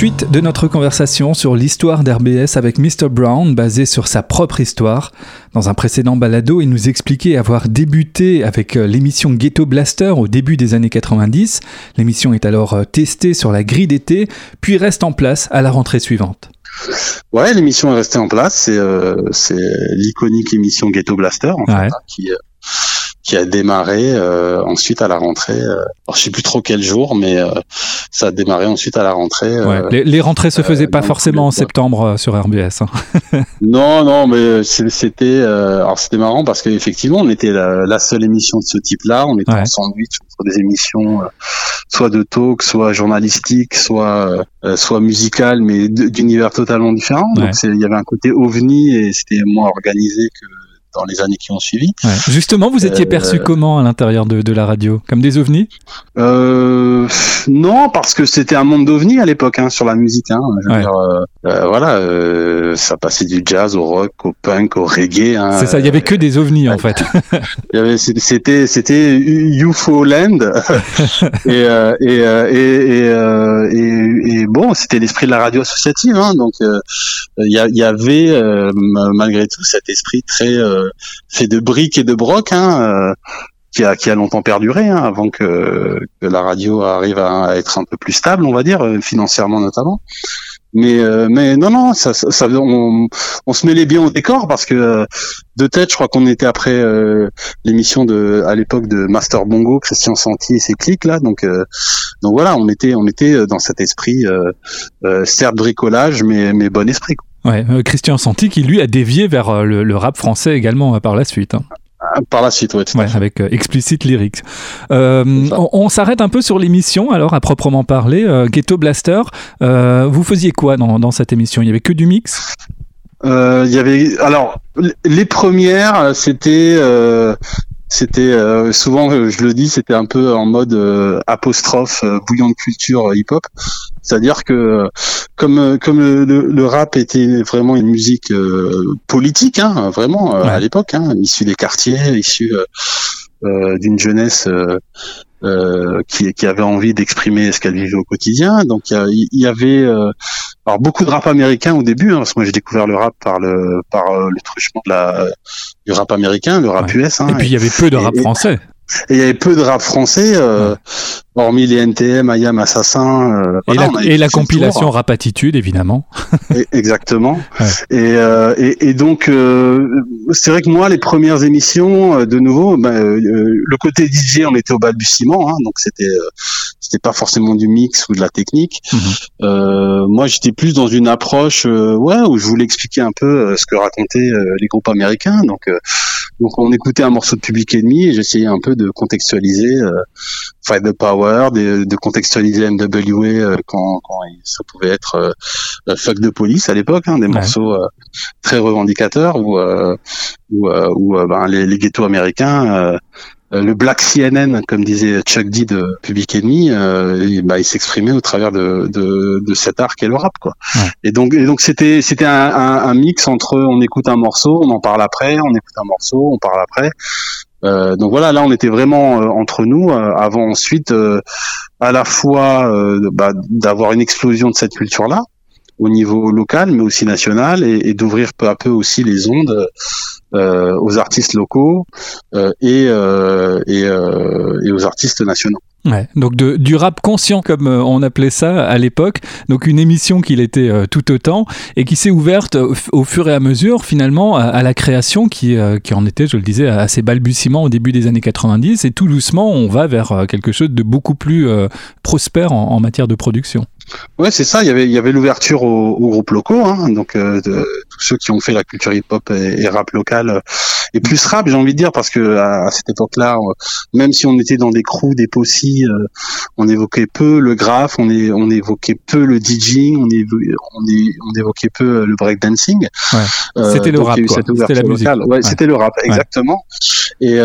Suite de notre conversation sur l'histoire d'RBS avec Mr. Brown, basée sur sa propre histoire. Dans un précédent balado, il nous expliquait avoir débuté avec euh, l'émission Ghetto Blaster au début des années 90. L'émission est alors euh, testée sur la grille d'été, puis reste en place à la rentrée suivante. Ouais, l'émission est restée en place. C'est euh, l'iconique émission Ghetto Blaster en fait, hein, qui, qui a démarré euh, ensuite à la rentrée. Euh, alors, je sais plus trop quel jour, mais euh, ça a démarré ensuite à la rentrée. Ouais. Les, les, rentrées se faisaient pas forcément en septembre sur RBS. Hein. non, non, mais c'était alors c'était marrant parce qu'effectivement on était la, la, seule émission de ce type-là. On était ouais. en sandwich sur des émissions soit de talk, soit journalistique, soit soit musical, mais d'univers totalement différents. Ouais. Donc il y avait un côté ovni et c'était moins organisé que dans les années qui ont suivi. Ouais. Justement, vous étiez perçu euh, comment à l'intérieur de, de, la radio? Comme des ovnis? Euh, Non, parce que c'était un monde d'ovnis à l'époque hein, sur la musique. Hein. Je veux ouais. dire, euh, euh voilà, euh, ça passait du jazz au rock, au punk, au reggae. Hein. C'est ça, il y avait que des ovnis en fait. c'était, c'était UFO Land et, et, et, et, et, bon, c'était l'esprit de la radio associative. Hein, donc, il y, y, avait malgré tout cet esprit très fait de briques et de broc, hein, euh, qui a qui a longtemps perduré hein, avant que, que, la radio arrive à, être un peu plus stable, on va dire euh, financièrement notamment. Mais euh, mais non non, ça, ça on, on, se mêlait bien au décor parce que de tête, je crois qu'on était après euh, l'émission de à l'époque de Master Bongo, Christian Santi et ses clics là, donc donc voilà, on était on était dans cet esprit certes bricolage mais mais bon esprit. Quoi. Ouais, euh, Christian Santi qui lui a dévié vers euh, le, le, rap français également euh, par la suite. Hein. Par la suite, ouais. ouais avec euh, Explicit Lyrics. Euh, on, on s'arrête un peu sur l'émission, alors à proprement parler. Euh, Ghetto Blaster, vous faisiez quoi dans, dans, cette émission? Il y avait que du mix? Il y avait, alors, les premières, c'était c'était euh, souvent je le dis c'était un peu en mode euh, apostrophe euh, bouillon de culture hip hop c'est-à-dire que comme comme le, le, le, rap était vraiment une musique politique hein, vraiment ouais. à l'époque hein, issue des quartiers issue d'une jeunesse euh, qui, qui, avait envie d'exprimer ce qu'elle vivait au quotidien. Donc il y, y, avait euh, alors beaucoup de rap américain au début, hein, parce que moi j'ai découvert le rap par le par euh, le truchement de la du rap américain, le rap ouais. US. Hein, et puis il y avait peu de rap et, français. Et il y avait peu de rap français, euh, ouais. hormis les NTM, Ayam, Assassin. Euh, et, voilà, la, et la compilation tour. Rap Attitude, évidemment. et, exactement. Ouais. Et, euh, et, et, donc, euh, c'est vrai que moi, les premières émissions, euh, de nouveau, euh, le côté DJ, on était au balbutiement, hein, donc c'était c'était pas forcément du mix ou de la technique. Mm -hmm. moi, j'étais plus dans une approche, ouais, où je voulais expliquer un peu ce que racontaient les groupes américains. Donc, donc on écoutait un morceau de Public Enemy et j'essayais un peu de contextualiser euh, Fight the Power, de, de contextualiser NWA euh, quand, quand, ça pouvait être euh, Fuck the Police à l'époque, hein, des ouais. morceaux euh, très revendicateurs où, euh, où, euh, où ben, les, les ghettos américains le Black CNN, comme disait Chuck D de Public Enemy, euh, et, bah, il s'exprimait au travers de, de, de, cet art qu'est le rap, quoi. Ouais. Et donc, et donc c'était c'était un, un, un, mix entre on écoute un morceau, on en parle après, on écoute un morceau, on parle après. Euh, donc voilà, là on était vraiment euh, entre nous euh, avant ensuite à la fois bah, d'avoir une explosion de cette culture-là au niveau local, mais aussi national, et, d'ouvrir peu à peu aussi les ondes euh, aux artistes locaux euh, et, euh, et, aux artistes nationaux. Donc du rap conscient comme on appelait ça à l'époque, donc une émission qui l'était tout autant et qui s'est ouverte au, fur et à mesure finalement à, la création qui, qui en était, je le disais, à ses balbutiements au début des années 90 et tout doucement on va vers quelque chose de beaucoup plus prospère en matière de production. Ouais, c'est ça. Il y avait, il y avait l'ouverture aux, aux, groupes locaux, hein, donc euh, tous ceux qui ont fait la culture hip-hop et, et, rap local euh, et plus rap, j'ai envie de dire, parce que à, à cette époque-là, même si on était dans des crews, des possis, euh, on évoquait peu le graphe, on, est, on évoquait peu le DJing, on, est, on, est, on évoquait peu le breakdancing. Ouais. C'était le rap, c'était la musique. Ouais, ouais. c'était le rap, exactement. Et,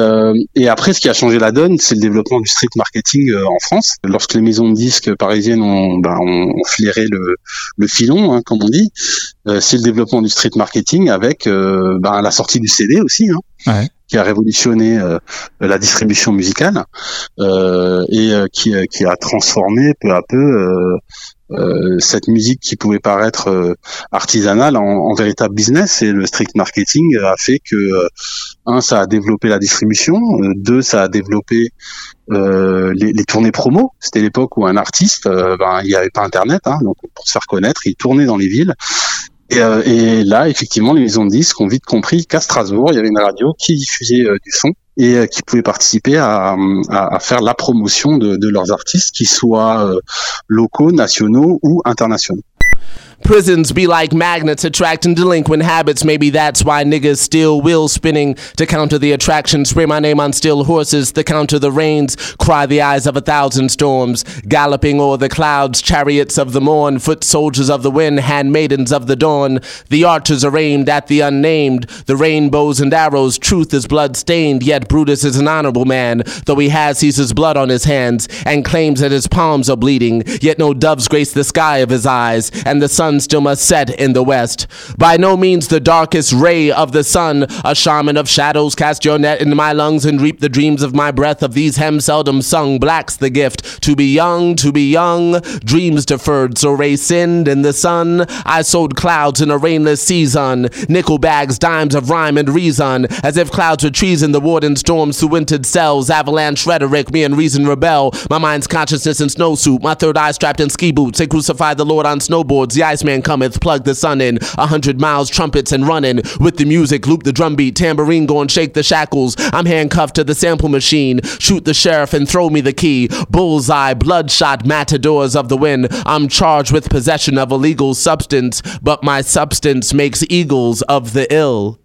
et après, ce qui a changé la donne, c'est le développement du street marketing en France. Lorsque les maisons de disques parisiennes ont, ben, ont on, flairait le, le filon, hein, comme on dit. Euh, c'est le développement du street marketing avec euh, ben, la sortie du CD aussi, hein, ouais. qui a révolutionné euh, la distribution musicale euh, et euh, qui, qui, a transformé peu à peu euh, cette musique qui pouvait paraître euh, artisanale en, véritable business et le strict marketing a fait que euh, un ça a développé la distribution, deux ça a développé les, les, tournées promo. C'était l'époque où un artiste, ben, il n'y avait pas internet, hein, donc pour se faire connaître, il tournait dans les villes. Et, et là, effectivement, les maisons de disques ont vite compris qu'à Strasbourg, il y avait une radio qui diffusait du son et euh, qui pouvaient participer à, faire la promotion de, de leurs artistes, qu'ils soient euh, locaux, nationaux ou internationaux. Prisons be like magnets attracting delinquent habits. Maybe that's why niggas steal wheel spinning to counter the attraction. Spray my name on steel horses to counter the rains. Cry the eyes of a thousand storms. Galloping o'er the clouds, chariots of the morn, foot soldiers of the wind, handmaidens of the dawn. The archers are aimed at the unnamed. The rainbows and arrows, truth is blood stained. Yet Brutus is an honorable man, though he has Caesar's blood on his hands and claims that his palms are bleeding. Yet no doves grace the sky of his eyes, and the sun sun still must set in the west. By no means the darkest ray of the sun, a shaman of shadows, cast your net in my lungs and reap the dreams of my breath. Of these hem seldom sung, black's the gift. To be young, to be young, dreams deferred, so ray sinned in the sun. I sowed clouds in a rainless season, nickel bags, dimes of rhyme and reason, as if clouds were trees in the warden storms through wintered cells, avalanche rhetoric, me and reason rebel. My mind's consciousness in snowsuit, my third eye strapped in ski boots. They crucified the Lord on snowboards, the ice man cometh, plug the sun in. A hundred miles, trumpets and running. With the music, loop the drum beat, tambourine going, shake the shackles. I'm handcuffed to the sample machine. Shoot the sheriff and throw me the key. Bullseye, bloodshot matadors of the wind. I'm charged with possession of illegal substance, but my substance makes eagles of the ill.